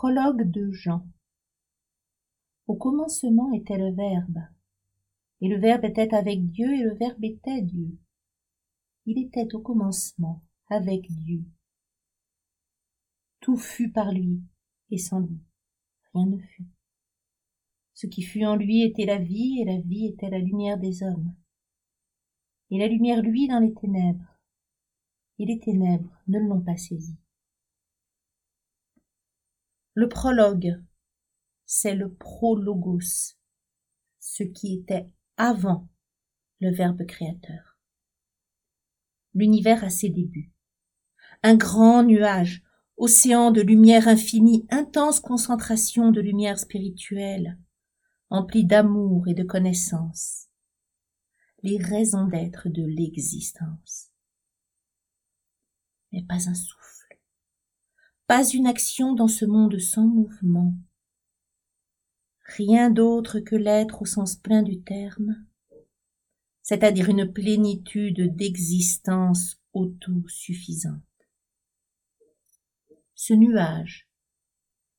Prologue de Jean. Au commencement était le Verbe, et le Verbe était avec Dieu, et le Verbe était Dieu. Il était au commencement avec Dieu. Tout fut par lui, et sans lui, rien ne fut. Ce qui fut en lui était la vie, et la vie était la lumière des hommes. Et la lumière lui dans les ténèbres, et les ténèbres ne l'ont pas saisi. Le prologue, c'est le prologos, ce qui était avant le Verbe créateur. L'univers a ses débuts. Un grand nuage, océan de lumière infinie, intense concentration de lumière spirituelle, empli d'amour et de connaissance, les raisons d'être de l'existence. Mais pas un souffle pas une action dans ce monde sans mouvement. Rien d'autre que l'être au sens plein du terme, c'est-à-dire une plénitude d'existence autosuffisante. Ce nuage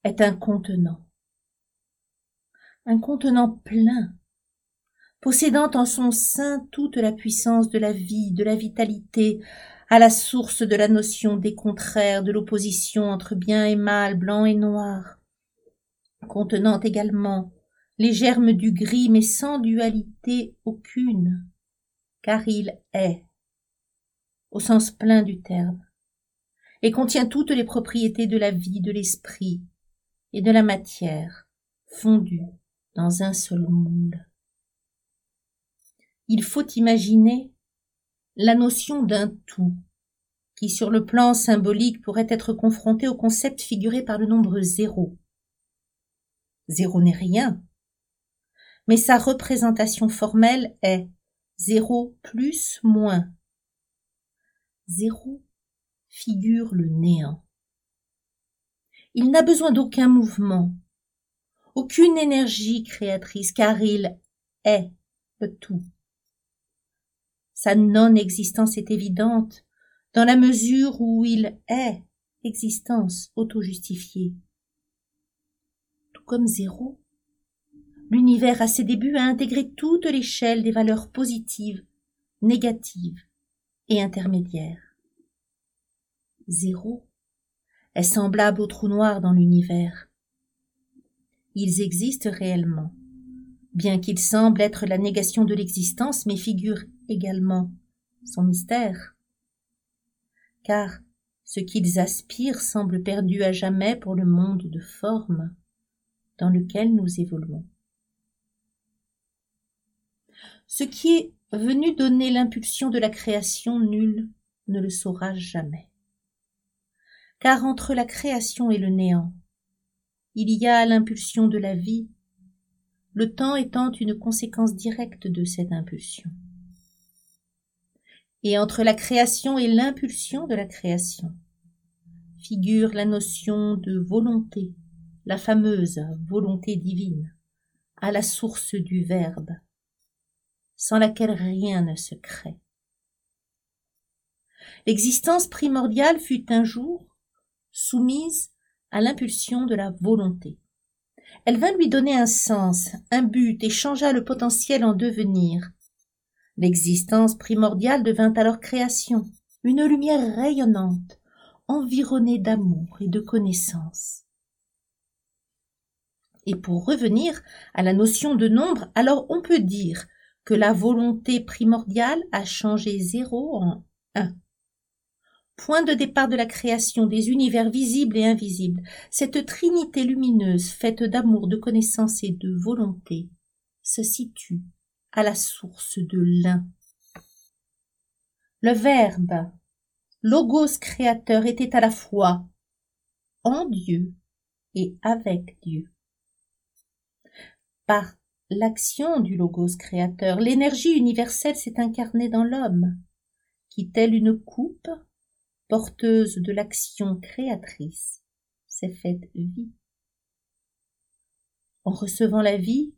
est un contenant, un contenant plein, possédant en son sein toute la puissance de la vie, de la vitalité, à la source de la notion des contraires, de l'opposition entre bien et mal, blanc et noir, contenant également les germes du gris, mais sans dualité aucune, car il est, au sens plein du terme, et contient toutes les propriétés de la vie, de l'esprit et de la matière, fondues dans un seul moule. Il faut imaginer la notion d'un tout, qui sur le plan symbolique pourrait être confronté au concept figuré par le nombre zéro. Zéro n'est rien, mais sa représentation formelle est zéro plus moins. Zéro figure le néant. Il n'a besoin d'aucun mouvement, aucune énergie créatrice, car il est le tout. Sa non-existence est évidente, dans la mesure où il est existence auto-justifiée. Tout comme zéro, l'univers à ses débuts a intégré toute l'échelle des valeurs positives, négatives et intermédiaires. Zéro est semblable au trou noir dans l'univers. Ils existent réellement, bien qu'ils semblent être la négation de l'existence, mais figurent également son mystère. Car ce qu'ils aspirent semble perdu à jamais pour le monde de forme dans lequel nous évoluons. Ce qui est venu donner l'impulsion de la création, nul ne le saura jamais. Car entre la création et le néant, il y a l'impulsion de la vie, le temps étant une conséquence directe de cette impulsion et entre la création et l'impulsion de la création figure la notion de volonté, la fameuse volonté divine, à la source du Verbe, sans laquelle rien ne se crée. L'existence primordiale fut un jour soumise à l'impulsion de la volonté. Elle vint lui donner un sens, un but, et changea le potentiel en devenir, L'existence primordiale devint alors création, une lumière rayonnante, environnée d'amour et de connaissance. Et pour revenir à la notion de nombre, alors on peut dire que la volonté primordiale a changé zéro en un. Point de départ de la création des univers visibles et invisibles, cette trinité lumineuse faite d'amour, de connaissance et de volonté se situe à la source de l'un. Le Verbe, logos créateur, était à la fois en Dieu et avec Dieu. Par l'action du logos créateur, l'énergie universelle s'est incarnée dans l'homme, qui, telle une coupe, porteuse de l'action créatrice, s'est faite vie. En recevant la vie,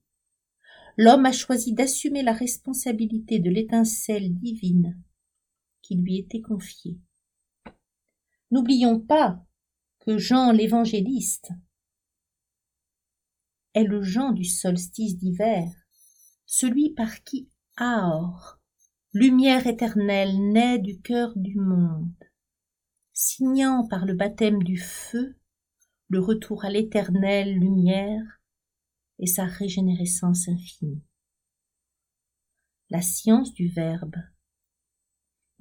l'homme a choisi d'assumer la responsabilité de l'étincelle divine qui lui était confiée. N'oublions pas que Jean l'évangéliste est le Jean du solstice d'hiver, celui par qui Aor, lumière éternelle, naît du cœur du monde, signant par le baptême du feu le retour à l'éternelle lumière et sa régénérescence infinie. La science du Verbe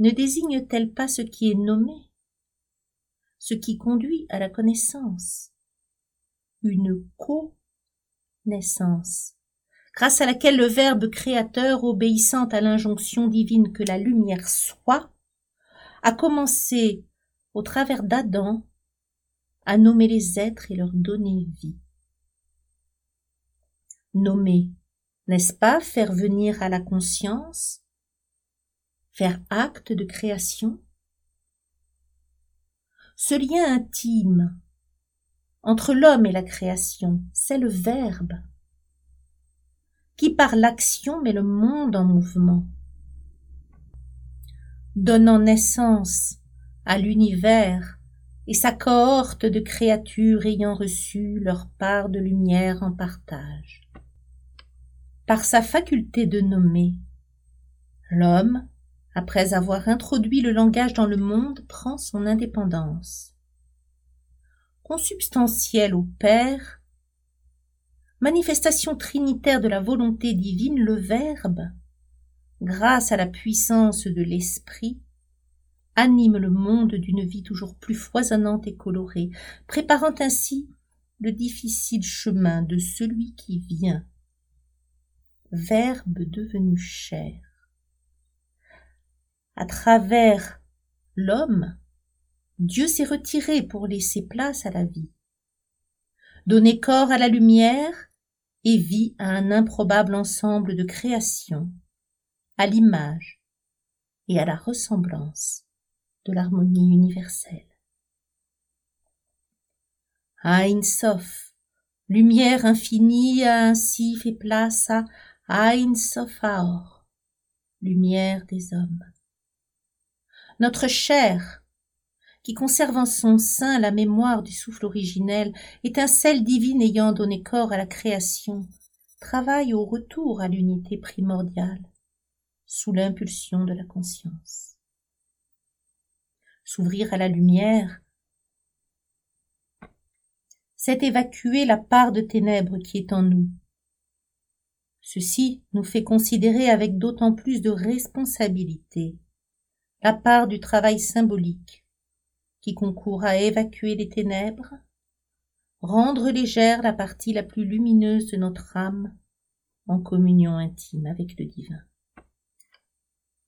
ne désigne-t-elle pas ce qui est nommé, ce qui conduit à la connaissance, une co-naissance, grâce à laquelle le Verbe créateur, obéissant à l'injonction divine que la lumière soit, a commencé, au travers d'Adam, à nommer les êtres et leur donner vie. Nommer, n'est-ce pas faire venir à la conscience, faire acte de création? Ce lien intime entre l'homme et la création, c'est le Verbe, qui par l'action met le monde en mouvement, donnant naissance à l'univers et sa cohorte de créatures ayant reçu leur part de lumière en partage. Par sa faculté de nommer, l'homme, après avoir introduit le langage dans le monde, prend son indépendance. Consubstantiel au Père, manifestation trinitaire de la volonté divine, le Verbe, grâce à la puissance de l'Esprit, anime le monde d'une vie toujours plus foisonnante et colorée, préparant ainsi le difficile chemin de celui qui vient, Verbe devenu chair. À travers l'homme, Dieu s'est retiré pour laisser place à la vie, donner corps à la lumière et vie à un improbable ensemble de créations, à l'image et à la ressemblance de l'harmonie universelle. Ein Sof, lumière infinie a ainsi fait place à Ein Sofaor, lumière des hommes. Notre chair, qui conserve en son sein la mémoire du souffle originel, étincelle divine ayant donné corps à la création, travaille au retour à l'unité primordiale, sous l'impulsion de la conscience s'ouvrir à la lumière, c'est évacuer la part de ténèbres qui est en nous. Ceci nous fait considérer avec d'autant plus de responsabilité la part du travail symbolique qui concourt à évacuer les ténèbres, rendre légère la partie la plus lumineuse de notre âme en communion intime avec le divin.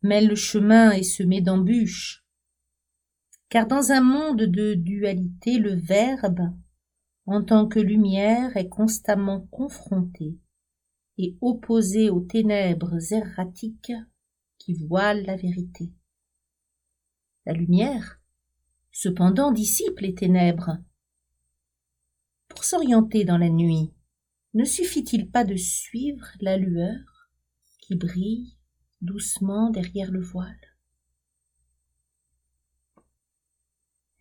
Mais le chemin est semé d'embûches, car dans un monde de dualité, le Verbe, en tant que lumière, est constamment confronté et opposé aux ténèbres erratiques qui voilent la vérité. La lumière, cependant, dissipe les ténèbres. Pour s'orienter dans la nuit, ne suffit-il pas de suivre la lueur qui brille doucement derrière le voile?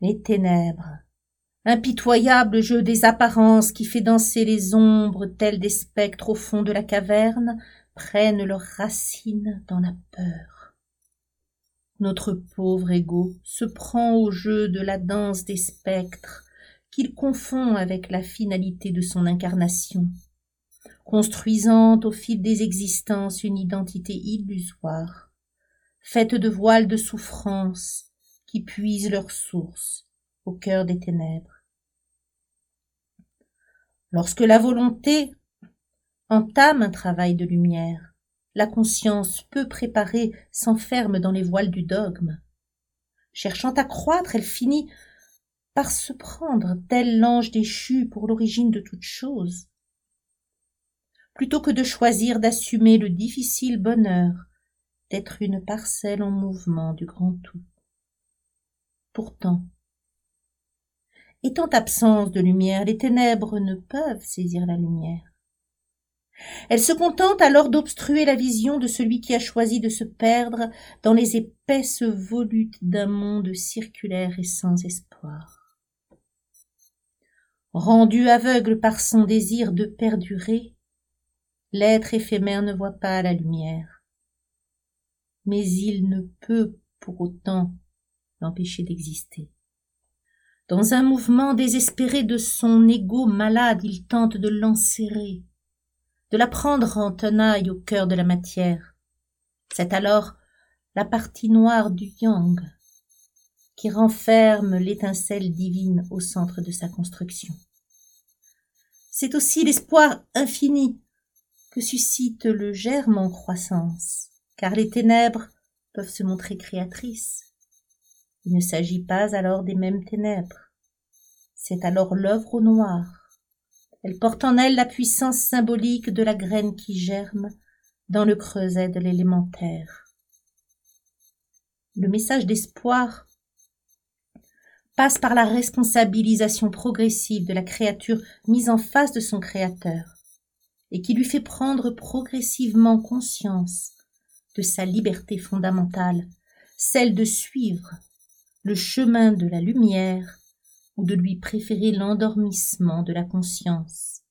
Les ténèbres, impitoyable jeu des apparences qui fait danser les ombres tels des spectres au fond de la caverne, prennent leurs racines dans la peur. Notre pauvre ego se prend au jeu de la danse des spectres qu'il confond avec la finalité de son incarnation, construisant au fil des existences une identité illusoire, faite de voiles de souffrance, qui puisent leur source au cœur des ténèbres. Lorsque la volonté entame un travail de lumière, la conscience peu préparée s'enferme dans les voiles du dogme. Cherchant à croître, elle finit par se prendre tel l'ange déchu pour l'origine de toute chose. Plutôt que de choisir d'assumer le difficile bonheur d'être une parcelle en mouvement du grand tout. Pourtant, étant absence de lumière, les ténèbres ne peuvent saisir la lumière. Elles se contentent alors d'obstruer la vision de celui qui a choisi de se perdre dans les épaisses volutes d'un monde circulaire et sans espoir. rendu aveugle par son désir de perdurer, l'être éphémère ne voit pas la lumière. Mais il ne peut pour autant l'empêcher d'exister. Dans un mouvement désespéré de son ego malade, il tente de l'enserrer, de la prendre en tenaille au cœur de la matière. C'est alors la partie noire du yang qui renferme l'étincelle divine au centre de sa construction. C'est aussi l'espoir infini que suscite le germe en croissance, car les ténèbres peuvent se montrer créatrices. Il ne s'agit pas alors des mêmes ténèbres. C'est alors l'œuvre au noir. Elle porte en elle la puissance symbolique de la graine qui germe dans le creuset de l'élémentaire. Le message d'espoir passe par la responsabilisation progressive de la créature mise en face de son créateur, et qui lui fait prendre progressivement conscience de sa liberté fondamentale, celle de suivre le chemin de la lumière ou de lui préférer l'endormissement de la conscience.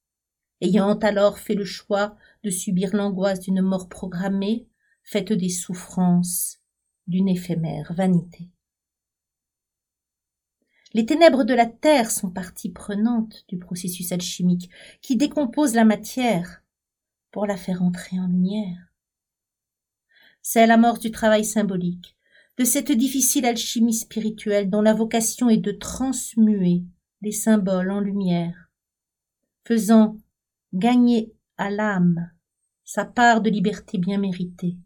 Ayant alors fait le choix de subir l'angoisse d'une mort programmée, faite des souffrances d'une éphémère vanité. Les ténèbres de la terre sont partie prenante du processus alchimique qui décompose la matière pour la faire entrer en lumière. C'est l'amorce du travail symbolique, de cette difficile alchimie spirituelle dont la vocation est de transmuer les symboles en lumière, faisant gagner à l'âme sa part de liberté bien méritée.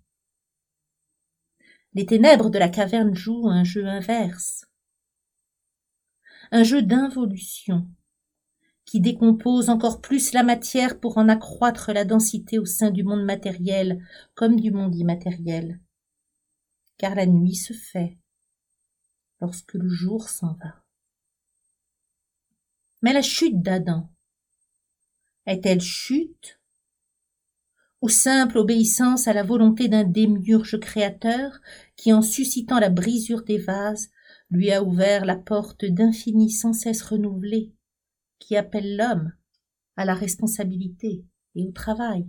Les ténèbres de la caverne jouent un jeu inverse, un jeu d'involution qui décompose encore plus la matière pour en accroître la densité au sein du monde matériel comme du monde immatériel car la nuit se fait lorsque le jour s'en va. Mais la chute d'Adam est-elle chute? Ou simple obéissance à la volonté d'un démiurge créateur qui, en suscitant la brisure des vases, lui a ouvert la porte d'infini sans cesse renouvelée, qui appelle l'homme à la responsabilité et au travail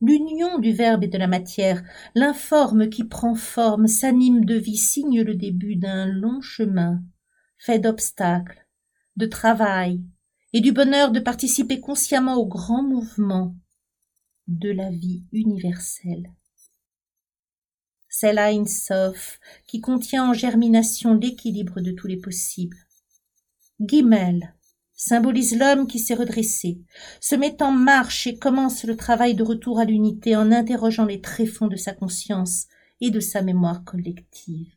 l'union du verbe et de la matière, l'informe qui prend forme, s'anime de vie, signe le début d'un long chemin, fait d'obstacles, de travail, et du bonheur de participer consciemment au grand mouvement de la vie universelle. C'est l'Ain qui contient en germination l'équilibre de tous les possibles. Guimel, symbolise l'homme qui s'est redressé, se met en marche et commence le travail de retour à l'unité en interrogeant les tréfonds de sa conscience et de sa mémoire collective.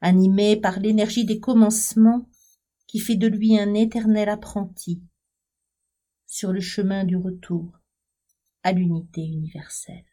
Animé par l'énergie des commencements qui fait de lui un éternel apprenti sur le chemin du retour à l'unité universelle.